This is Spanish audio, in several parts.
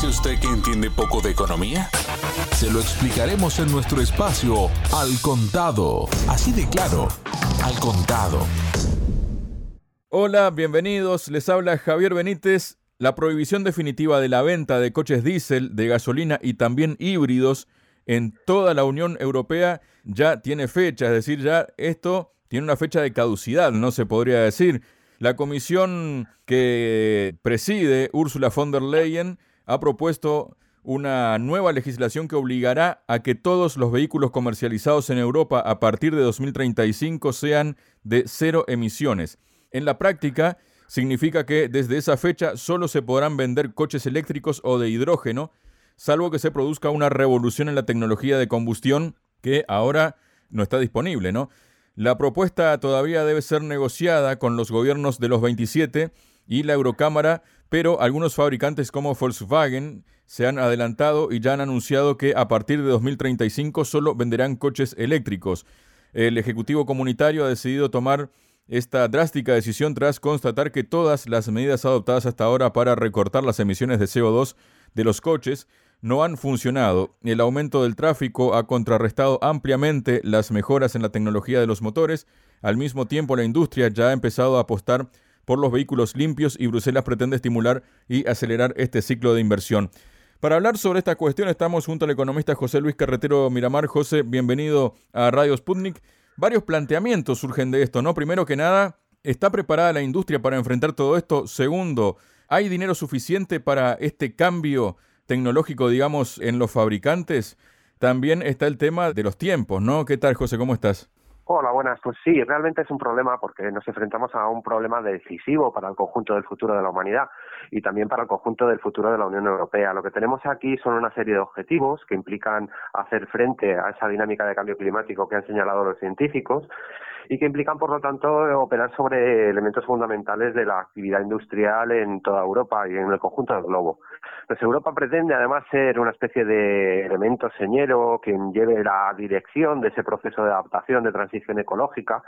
dice usted que entiende poco de economía? Se lo explicaremos en nuestro espacio Al Contado. Así de claro, Al Contado. Hola, bienvenidos. Les habla Javier Benítez. La prohibición definitiva de la venta de coches diésel, de gasolina y también híbridos en toda la Unión Europea ya tiene fecha, es decir, ya esto tiene una fecha de caducidad, no se podría decir. La comisión que preside Ursula von der Leyen ha propuesto una nueva legislación que obligará a que todos los vehículos comercializados en Europa a partir de 2035 sean de cero emisiones. En la práctica, significa que desde esa fecha solo se podrán vender coches eléctricos o de hidrógeno, salvo que se produzca una revolución en la tecnología de combustión que ahora no está disponible, ¿no? La propuesta todavía debe ser negociada con los gobiernos de los 27 y la Eurocámara, pero algunos fabricantes como Volkswagen se han adelantado y ya han anunciado que a partir de 2035 solo venderán coches eléctricos. El Ejecutivo Comunitario ha decidido tomar esta drástica decisión tras constatar que todas las medidas adoptadas hasta ahora para recortar las emisiones de CO2 de los coches no han funcionado. El aumento del tráfico ha contrarrestado ampliamente las mejoras en la tecnología de los motores. Al mismo tiempo, la industria ya ha empezado a apostar por los vehículos limpios y Bruselas pretende estimular y acelerar este ciclo de inversión. Para hablar sobre esta cuestión estamos junto al economista José Luis Carretero Miramar. José, bienvenido a Radio Sputnik. Varios planteamientos surgen de esto, ¿no? Primero que nada, ¿está preparada la industria para enfrentar todo esto? Segundo, ¿hay dinero suficiente para este cambio tecnológico, digamos, en los fabricantes, también está el tema de los tiempos, ¿no? ¿Qué tal, José? ¿Cómo estás? Hola, buenas. Pues sí, realmente es un problema porque nos enfrentamos a un problema decisivo para el conjunto del futuro de la humanidad y también para el conjunto del futuro de la Unión Europea. Lo que tenemos aquí son una serie de objetivos que implican hacer frente a esa dinámica de cambio climático que han señalado los científicos y que implican, por lo tanto, operar sobre elementos fundamentales de la actividad industrial en toda Europa y en el conjunto del globo. Pues Europa pretende, además, ser una especie de elemento señero que lleve la dirección de ese proceso de adaptación, de transición ecológica,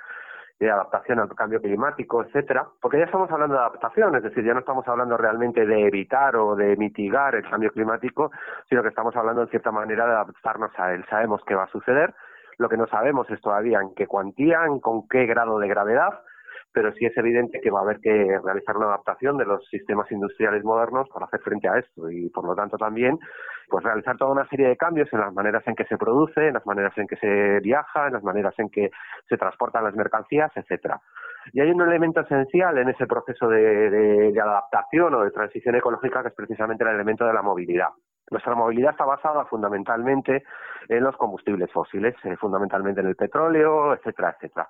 de adaptación al cambio climático, etcétera, porque ya estamos hablando de adaptación, es decir, ya no estamos hablando realmente de evitar o de mitigar el cambio climático, sino que estamos hablando en cierta manera de adaptarnos a él. Sabemos qué va a suceder, lo que no sabemos es todavía en qué cuantía, en con qué grado de gravedad, pero sí es evidente que va a haber que realizar una adaptación de los sistemas industriales modernos para hacer frente a esto y por lo tanto también pues realizar toda una serie de cambios en las maneras en que se produce, en las maneras en que se viaja, en las maneras en que se transportan las mercancías, etcétera. Y hay un elemento esencial en ese proceso de adaptación o de transición ecológica que es precisamente el elemento de la movilidad. Nuestra movilidad está basada fundamentalmente en los combustibles fósiles, eh, fundamentalmente en el petróleo, etcétera, etcétera.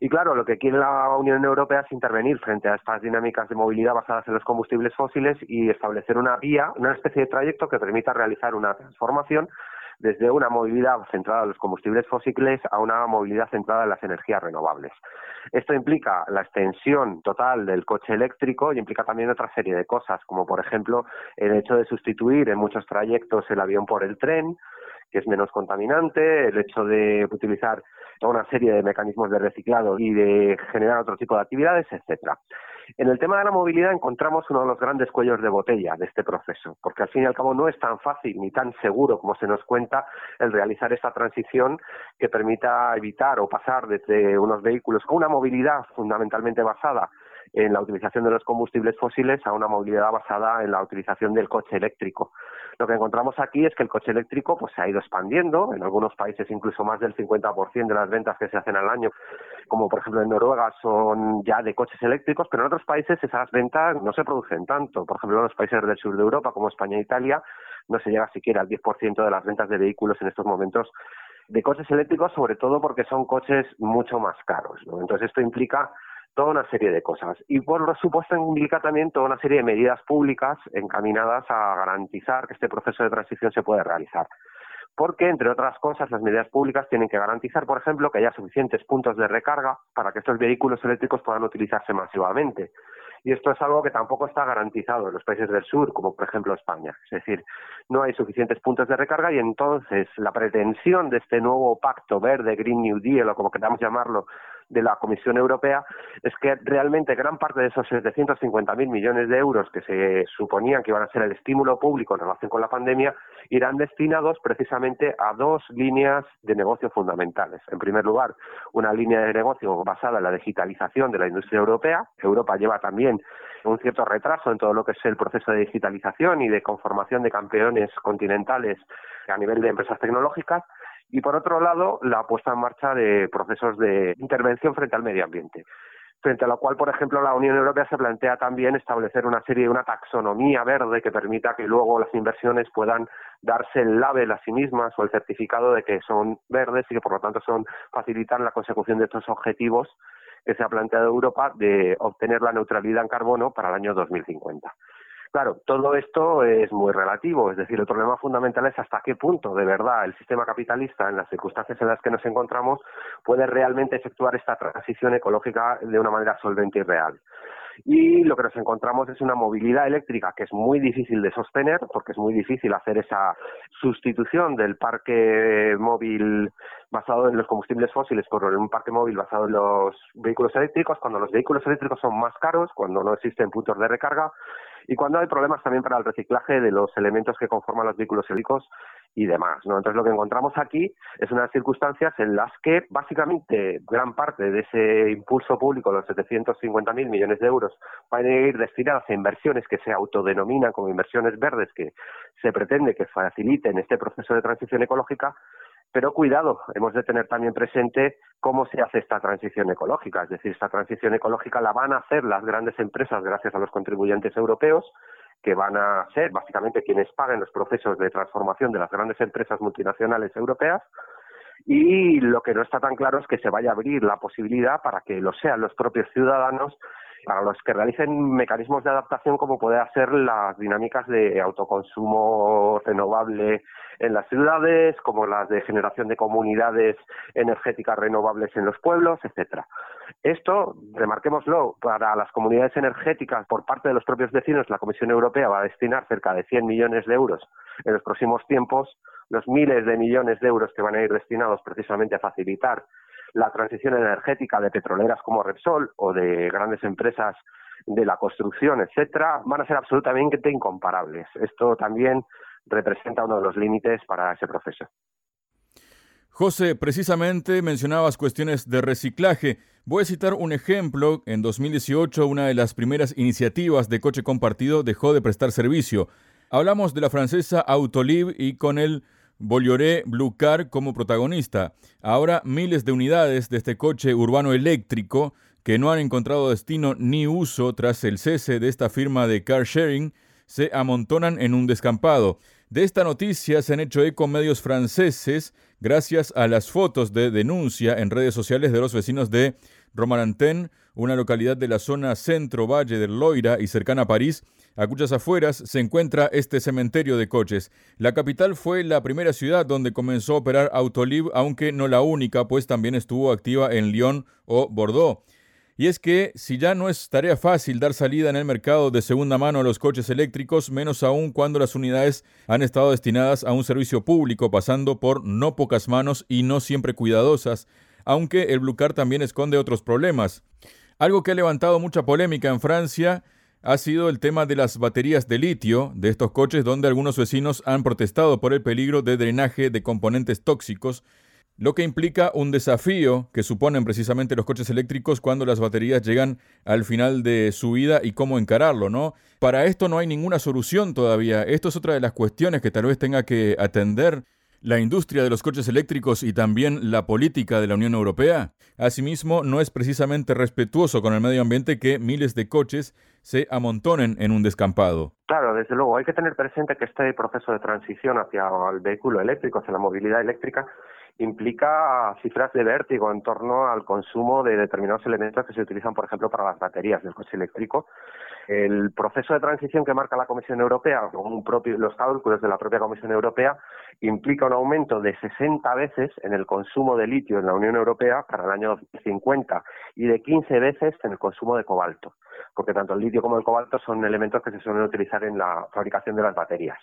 Y claro, lo que quiere la Unión Europea es intervenir frente a estas dinámicas de movilidad basadas en los combustibles fósiles y establecer una vía, una especie de trayecto que permita realizar una transformación desde una movilidad centrada en los combustibles fósiles a una movilidad centrada en las energías renovables. Esto implica la extensión total del coche eléctrico y implica también otra serie de cosas, como por ejemplo el hecho de sustituir en muchos trayectos el avión por el tren, que es menos contaminante, el hecho de utilizar una serie de mecanismos de reciclado y de generar otro tipo de actividades, etcétera. En el tema de la movilidad encontramos uno de los grandes cuellos de botella de este proceso, porque al fin y al cabo no es tan fácil ni tan seguro como se nos cuenta el realizar esta transición que permita evitar o pasar desde unos vehículos con una movilidad fundamentalmente basada en la utilización de los combustibles fósiles a una movilidad basada en la utilización del coche eléctrico. Lo que encontramos aquí es que el coche eléctrico pues se ha ido expandiendo, en algunos países incluso más del 50% de las ventas que se hacen al año, como por ejemplo en Noruega son ya de coches eléctricos, pero en otros países esas ventas no se producen tanto. Por ejemplo, en los países del sur de Europa como España e Italia no se llega siquiera al 10% de las ventas de vehículos en estos momentos de coches eléctricos, sobre todo porque son coches mucho más caros. Entonces esto implica toda una serie de cosas. Y por supuesto implica también toda una serie de medidas públicas encaminadas a garantizar que este proceso de transición se puede realizar. Porque, entre otras cosas, las medidas públicas tienen que garantizar, por ejemplo, que haya suficientes puntos de recarga para que estos vehículos eléctricos puedan utilizarse masivamente. Y esto es algo que tampoco está garantizado en los países del sur, como por ejemplo España. Es decir, no hay suficientes puntos de recarga y entonces la pretensión de este nuevo pacto verde, Green New Deal o como queramos llamarlo, de la Comisión Europea es que realmente gran parte de esos 750.000 millones de euros que se suponían que iban a ser el estímulo público en relación con la pandemia irán destinados precisamente a dos líneas de negocio fundamentales. En primer lugar, una línea de negocio basada en la digitalización de la industria europea. Europa lleva también un cierto retraso en todo lo que es el proceso de digitalización y de conformación de campeones continentales a nivel de empresas tecnológicas y por otro lado la puesta en marcha de procesos de intervención frente al medio ambiente frente a lo cual, por ejemplo, la Unión Europea se plantea también establecer una serie, una taxonomía verde que permita que luego las inversiones puedan darse el label a sí mismas o el certificado de que son verdes y que por lo tanto son facilitan la consecución de estos objetivos que se ha planteado Europa de obtener la neutralidad en carbono para el año 2050. Claro, todo esto es muy relativo, es decir, el problema fundamental es hasta qué punto, de verdad, el sistema capitalista, en las circunstancias en las que nos encontramos, puede realmente efectuar esta transición ecológica de una manera solvente y real y lo que nos encontramos es una movilidad eléctrica que es muy difícil de sostener porque es muy difícil hacer esa sustitución del parque móvil basado en los combustibles fósiles por un parque móvil basado en los vehículos eléctricos, cuando los vehículos eléctricos son más caros, cuando no existen puntos de recarga y cuando hay problemas también para el reciclaje de los elementos que conforman los vehículos eléctricos y demás. ¿no? Entonces, lo que encontramos aquí es unas circunstancias en las que, básicamente, gran parte de ese impulso público, los 750.000 millones de euros, van a ir destinados a inversiones que se autodenominan como inversiones verdes, que se pretende que faciliten este proceso de transición ecológica, pero cuidado, hemos de tener también presente cómo se hace esta transición ecológica. Es decir, esta transición ecológica la van a hacer las grandes empresas gracias a los contribuyentes europeos, que van a ser básicamente quienes paguen los procesos de transformación de las grandes empresas multinacionales europeas. Y lo que no está tan claro es que se vaya a abrir la posibilidad para que lo sean los propios ciudadanos para los que realicen mecanismos de adaptación como puede hacer las dinámicas de autoconsumo renovable en las ciudades, como las de generación de comunidades energéticas renovables en los pueblos, etcétera. Esto, remarquémoslo, para las comunidades energéticas por parte de los propios vecinos, la Comisión Europea va a destinar cerca de 100 millones de euros en los próximos tiempos, los miles de millones de euros que van a ir destinados precisamente a facilitar la transición energética de petroleras como Repsol o de grandes empresas de la construcción, etcétera, van a ser absolutamente incomparables. Esto también representa uno de los límites para ese proceso. José, precisamente mencionabas cuestiones de reciclaje. Voy a citar un ejemplo. En 2018, una de las primeras iniciativas de coche compartido dejó de prestar servicio. Hablamos de la francesa Autolib y con el Bolloré Blue Car como protagonista. Ahora miles de unidades de este coche urbano eléctrico que no han encontrado destino ni uso tras el cese de esta firma de car sharing se amontonan en un descampado. De esta noticia se han hecho eco medios franceses gracias a las fotos de denuncia en redes sociales de los vecinos de Romarantén, una localidad de la zona centro-valle del Loira y cercana a París, a cuyas afueras se encuentra este cementerio de coches. La capital fue la primera ciudad donde comenzó a operar Autolib, aunque no la única, pues también estuvo activa en Lyon o Bordeaux. Y es que si ya no es tarea fácil dar salida en el mercado de segunda mano a los coches eléctricos, menos aún cuando las unidades han estado destinadas a un servicio público, pasando por no pocas manos y no siempre cuidadosas, aunque el Blue Car también esconde otros problemas. Algo que ha levantado mucha polémica en Francia ha sido el tema de las baterías de litio de estos coches, donde algunos vecinos han protestado por el peligro de drenaje de componentes tóxicos lo que implica un desafío que suponen precisamente los coches eléctricos cuando las baterías llegan al final de su vida y cómo encararlo, ¿no? Para esto no hay ninguna solución todavía. Esto es otra de las cuestiones que tal vez tenga que atender la industria de los coches eléctricos y también la política de la Unión Europea. Asimismo, no es precisamente respetuoso con el medio ambiente que miles de coches se amontonen en un descampado. Claro, desde luego, hay que tener presente que este proceso de transición hacia el vehículo eléctrico, hacia la movilidad eléctrica, implica cifras de vértigo en torno al consumo de determinados elementos que se utilizan, por ejemplo, para las baterías del coche eléctrico. El proceso de transición que marca la Comisión Europea, según los cálculos de la propia Comisión Europea, implica un aumento de 60 veces en el consumo de litio en la Unión Europea para el año 2050 y de 15 veces en el consumo de cobalto, porque tanto el litio como el cobalto son elementos que se suelen utilizar en la fabricación de las baterías.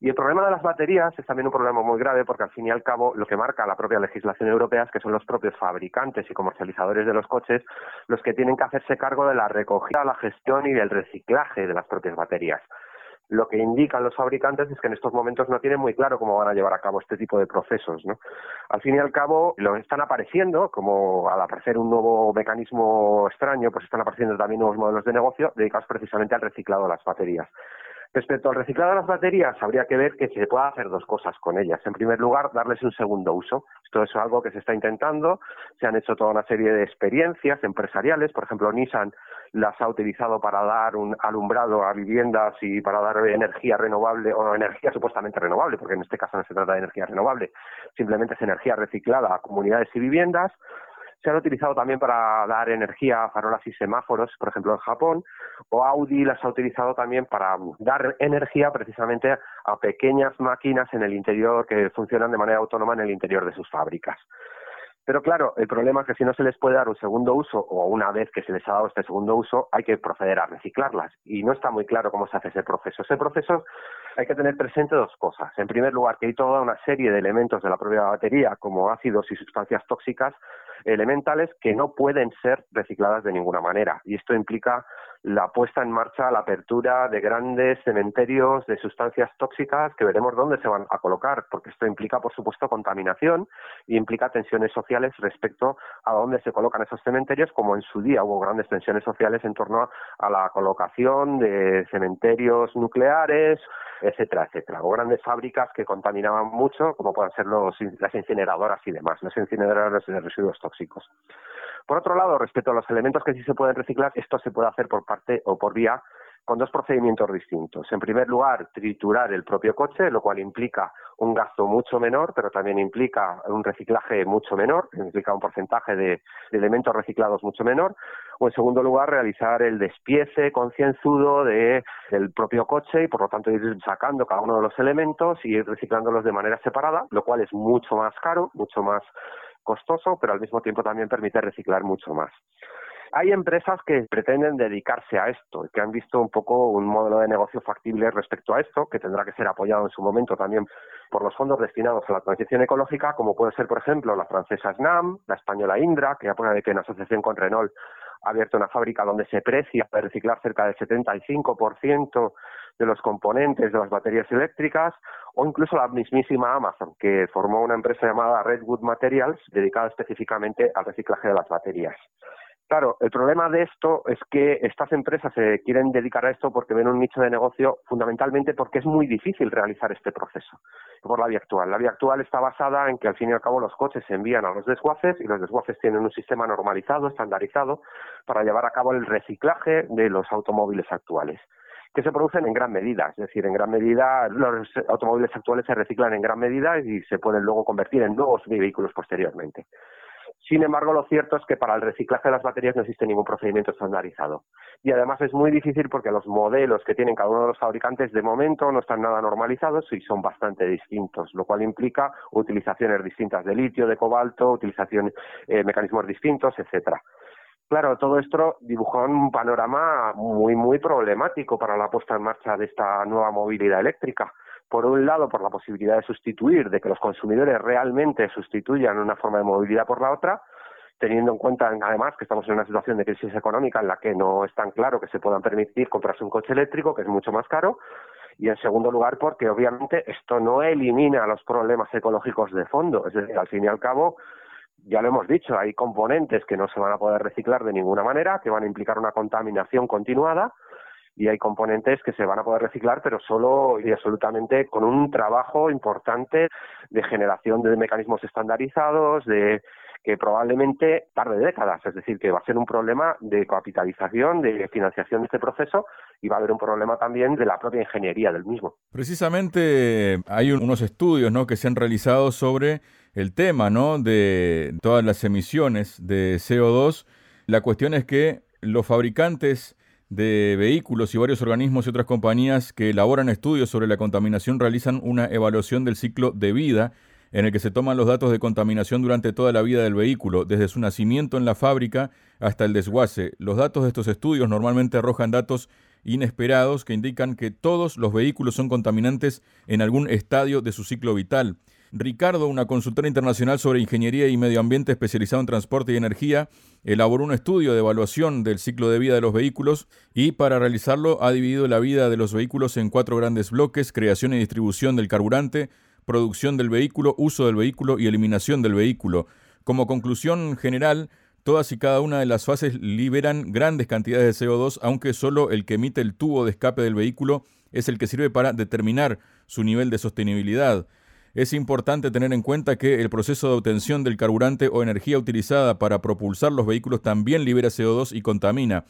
Y el problema de las baterías es también un problema muy grave porque al fin y al cabo lo que marca la propia legislación europea es que son los propios fabricantes y comercializadores de los coches los que tienen que hacerse cargo de la recogida, la gestión y del reciclaje de las propias baterías lo que indican los fabricantes es que en estos momentos no tienen muy claro cómo van a llevar a cabo este tipo de procesos. Al fin y al cabo, lo están apareciendo, como al aparecer un nuevo mecanismo extraño, pues están apareciendo también nuevos modelos de negocio dedicados precisamente al reciclado de las baterías. Respecto al reciclado de las baterías, habría que ver que se pueda hacer dos cosas con ellas. En primer lugar, darles un segundo uso. Esto es algo que se está intentando. Se han hecho toda una serie de experiencias empresariales. Por ejemplo, Nissan las ha utilizado para dar un alumbrado a viviendas y para dar energía renovable o energía supuestamente renovable, porque en este caso no se trata de energía renovable, simplemente es energía reciclada a comunidades y viviendas se han utilizado también para dar energía a farolas y semáforos, por ejemplo en Japón, o Audi las ha utilizado también para dar energía precisamente a pequeñas máquinas en el interior que funcionan de manera autónoma en el interior de sus fábricas. Pero claro, el problema es que si no se les puede dar un segundo uso o una vez que se les ha dado este segundo uso, hay que proceder a reciclarlas. Y no está muy claro cómo se hace ese proceso. Ese proceso hay que tener presente dos cosas. En primer lugar, que hay toda una serie de elementos de la propia batería, como ácidos y sustancias tóxicas, elementales que no pueden ser recicladas de ninguna manera. Y esto implica la puesta en marcha, la apertura de grandes cementerios de sustancias tóxicas que veremos dónde se van a colocar, porque esto implica, por supuesto, contaminación y implica tensiones sociales respecto a dónde se colocan esos cementerios, como en su día hubo grandes tensiones sociales en torno a la colocación de cementerios nucleares, etcétera, etcétera, o grandes fábricas que contaminaban mucho, como pueden ser los, las incineradoras y demás, las incineradoras de residuos tóxicos. Por otro lado, respecto a los elementos que sí se pueden reciclar, esto se puede hacer por parte o por vía con dos procedimientos distintos. En primer lugar, triturar el propio coche, lo cual implica un gasto mucho menor, pero también implica un reciclaje mucho menor, implica un porcentaje de, elementos reciclados mucho menor. O en segundo lugar, realizar el despiece concienzudo de, del propio coche y por lo tanto ir sacando cada uno de los elementos y ir reciclándolos de manera separada, lo cual es mucho más caro, mucho más costoso, pero al mismo tiempo también permite reciclar mucho más. Hay empresas que pretenden dedicarse a esto y que han visto un poco un modelo de negocio factible respecto a esto, que tendrá que ser apoyado en su momento también por los fondos destinados a la transición ecológica, como puede ser, por ejemplo, la francesa SNAM, la española Indra, que ya pone de que en asociación con Renault ha abierto una fábrica donde se precia reciclar cerca del 75% de los componentes de las baterías eléctricas, o incluso la mismísima Amazon, que formó una empresa llamada Redwood Materials dedicada específicamente al reciclaje de las baterías. Claro, el problema de esto es que estas empresas se quieren dedicar a esto porque ven un nicho de negocio fundamentalmente porque es muy difícil realizar este proceso por la vía actual. La vía actual está basada en que al fin y al cabo los coches se envían a los desguaces y los desguaces tienen un sistema normalizado, estandarizado, para llevar a cabo el reciclaje de los automóviles actuales que se producen en gran medida, es decir, en gran medida los automóviles actuales se reciclan en gran medida y se pueden luego convertir en nuevos vehículos posteriormente. Sin embargo, lo cierto es que para el reciclaje de las baterías no existe ningún procedimiento estandarizado. Y además es muy difícil porque los modelos que tienen cada uno de los fabricantes de momento no están nada normalizados y son bastante distintos, lo cual implica utilizaciones distintas de litio, de cobalto, utilización eh, mecanismos distintos, etcétera. Claro, todo esto dibujó un panorama muy, muy problemático para la puesta en marcha de esta nueva movilidad eléctrica. Por un lado, por la posibilidad de sustituir, de que los consumidores realmente sustituyan una forma de movilidad por la otra, teniendo en cuenta además que estamos en una situación de crisis económica en la que no es tan claro que se puedan permitir comprarse un coche eléctrico, que es mucho más caro, y en segundo lugar porque obviamente esto no elimina los problemas ecológicos de fondo, es decir, al fin y al cabo, ya lo hemos dicho, hay componentes que no se van a poder reciclar de ninguna manera, que van a implicar una contaminación continuada, y hay componentes que se van a poder reciclar, pero solo y absolutamente con un trabajo importante de generación de mecanismos estandarizados, de que probablemente tarde décadas, es decir, que va a ser un problema de capitalización, de financiación de este proceso y va a haber un problema también de la propia ingeniería del mismo. Precisamente hay unos estudios ¿no? que se han realizado sobre el tema ¿no? de todas las emisiones de CO2. La cuestión es que los fabricantes de vehículos y varios organismos y otras compañías que elaboran estudios sobre la contaminación realizan una evaluación del ciclo de vida en el que se toman los datos de contaminación durante toda la vida del vehículo, desde su nacimiento en la fábrica hasta el desguace. Los datos de estos estudios normalmente arrojan datos inesperados que indican que todos los vehículos son contaminantes en algún estadio de su ciclo vital. Ricardo, una consultora internacional sobre ingeniería y medio ambiente especializado en transporte y energía, elaboró un estudio de evaluación del ciclo de vida de los vehículos y para realizarlo ha dividido la vida de los vehículos en cuatro grandes bloques, creación y distribución del carburante, producción del vehículo, uso del vehículo y eliminación del vehículo. Como conclusión general, todas y cada una de las fases liberan grandes cantidades de CO2, aunque solo el que emite el tubo de escape del vehículo es el que sirve para determinar su nivel de sostenibilidad. Es importante tener en cuenta que el proceso de obtención del carburante o energía utilizada para propulsar los vehículos también libera CO2 y contamina.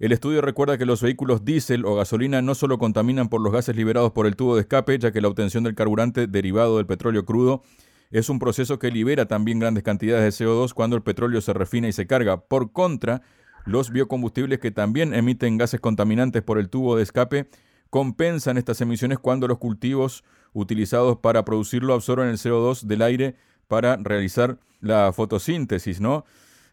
El estudio recuerda que los vehículos diésel o gasolina no solo contaminan por los gases liberados por el tubo de escape, ya que la obtención del carburante derivado del petróleo crudo es un proceso que libera también grandes cantidades de CO2 cuando el petróleo se refina y se carga. Por contra, los biocombustibles que también emiten gases contaminantes por el tubo de escape compensan estas emisiones cuando los cultivos utilizados para producirlo absorben el CO2 del aire para realizar la fotosíntesis, ¿no?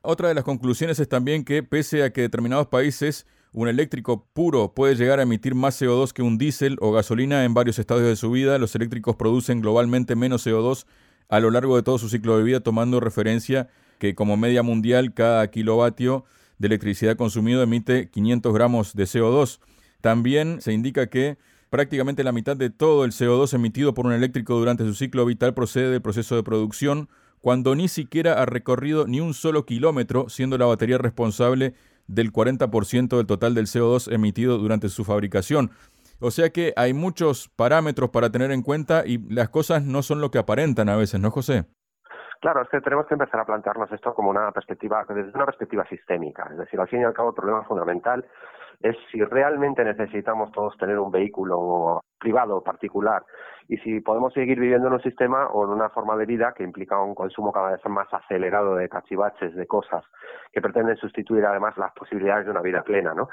Otra de las conclusiones es también que pese a que determinados países un eléctrico puro puede llegar a emitir más CO2 que un diésel o gasolina en varios estadios de su vida, los eléctricos producen globalmente menos CO2 a lo largo de todo su ciclo de vida, tomando referencia que como media mundial cada kilovatio de electricidad consumido emite 500 gramos de CO2. También se indica que prácticamente la mitad de todo el CO2 emitido por un eléctrico durante su ciclo vital procede del proceso de producción, cuando ni siquiera ha recorrido ni un solo kilómetro, siendo la batería responsable del 40% del total del CO2 emitido durante su fabricación. O sea que hay muchos parámetros para tener en cuenta y las cosas no son lo que aparentan a veces, ¿no, José? Claro, es que tenemos que empezar a plantearnos esto como una perspectiva, desde una perspectiva sistémica. Es decir, al fin y al cabo, el problema fundamental es si realmente necesitamos todos tener un vehículo privado particular y si podemos seguir viviendo en un sistema o en una forma de vida que implica un consumo cada vez más acelerado de cachivaches, de cosas que pretenden sustituir además las posibilidades de una vida plena, ¿no?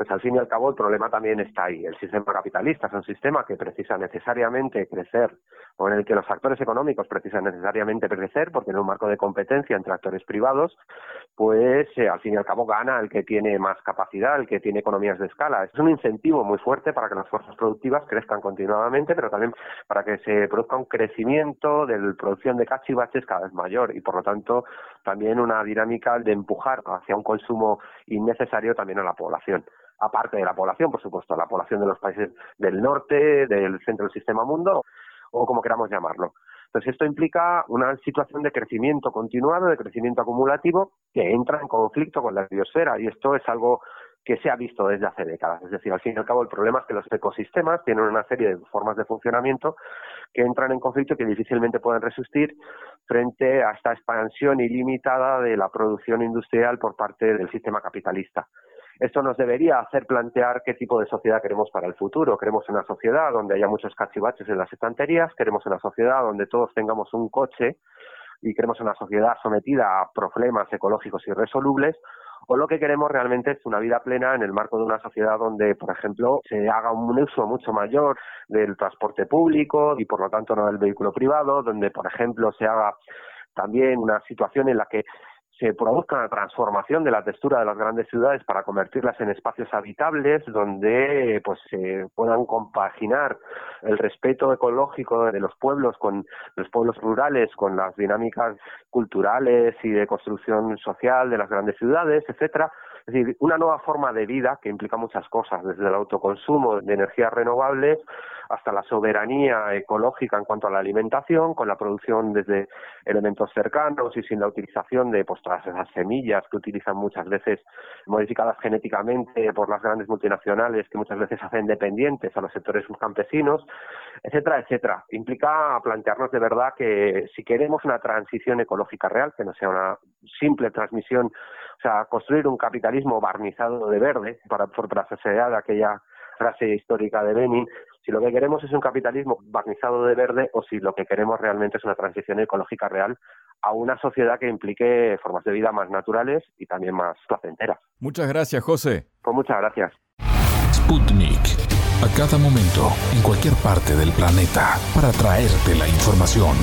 Pues al fin y al cabo el problema también está ahí. El sistema capitalista es un sistema que precisa necesariamente crecer, o en el que los actores económicos precisan necesariamente crecer, porque en un marco de competencia entre actores privados, pues eh, al fin y al cabo gana el que tiene más capacidad, el que tiene economías de escala. Es un incentivo muy fuerte para que las fuerzas productivas crezcan continuamente, pero también para que se produzca un crecimiento de la producción de cachivaches cada vez mayor y por lo tanto también una dinámica de empujar hacia un consumo innecesario también a la población aparte de la población, por supuesto, la población de los países del norte, del centro del sistema mundo, o como queramos llamarlo. Entonces, esto implica una situación de crecimiento continuado, de crecimiento acumulativo, que entra en conflicto con la biosfera, y esto es algo que se ha visto desde hace décadas. Es decir, al fin y al cabo, el problema es que los ecosistemas tienen una serie de formas de funcionamiento que entran en conflicto y que difícilmente pueden resistir frente a esta expansión ilimitada de la producción industrial por parte del sistema capitalista. Esto nos debería hacer plantear qué tipo de sociedad queremos para el futuro. Queremos una sociedad donde haya muchos cachivaches en las estanterías, queremos una sociedad donde todos tengamos un coche y queremos una sociedad sometida a problemas ecológicos irresolubles o lo que queremos realmente es una vida plena en el marco de una sociedad donde, por ejemplo, se haga un uso mucho mayor del transporte público y, por lo tanto, no del vehículo privado, donde, por ejemplo, se haga también una situación en la que se produzca una transformación de la textura de las grandes ciudades para convertirlas en espacios habitables donde pues se puedan compaginar el respeto ecológico de los pueblos con los pueblos rurales con las dinámicas culturales y de construcción social de las grandes ciudades, etcétera. Es decir, una nueva forma de vida que implica muchas cosas, desde el autoconsumo de energías renovables hasta la soberanía ecológica en cuanto a la alimentación, con la producción desde elementos cercanos y sin la utilización de pues, todas esas semillas que utilizan muchas veces modificadas genéticamente por las grandes multinacionales que muchas veces hacen dependientes a los sectores campesinos, etcétera, etcétera. Implica plantearnos de verdad que si queremos una transición ecológica real, que no sea una simple transmisión, o sea, construir un capitalismo barnizado de verde para, de aquella frase histórica de Benin, si lo que queremos es un capitalismo barnizado de verde o si lo que queremos realmente es una transición ecológica real a una sociedad que implique formas de vida más naturales y también más placenteras. Muchas gracias, José. Pues muchas gracias. Sputnik. A cada momento, en cualquier parte del planeta, para traerte la información.